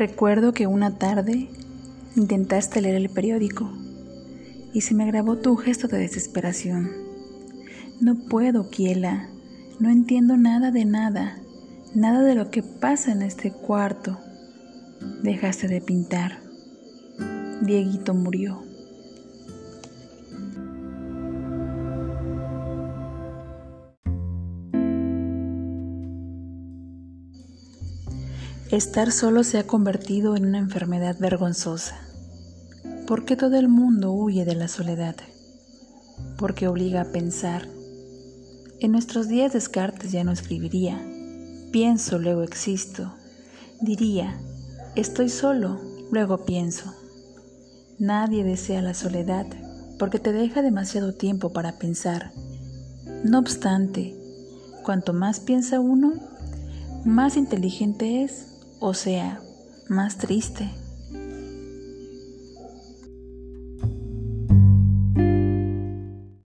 Recuerdo que una tarde intentaste leer el periódico y se me grabó tu gesto de desesperación. No puedo, Kiela, no entiendo nada de nada, nada de lo que pasa en este cuarto. Dejaste de pintar. Dieguito murió. Estar solo se ha convertido en una enfermedad vergonzosa. ¿Por qué todo el mundo huye de la soledad? Porque obliga a pensar. En nuestros días Descartes ya no escribiría, pienso, luego existo. Diría, estoy solo, luego pienso. Nadie desea la soledad porque te deja demasiado tiempo para pensar. No obstante, cuanto más piensa uno, más inteligente es o sea, más triste.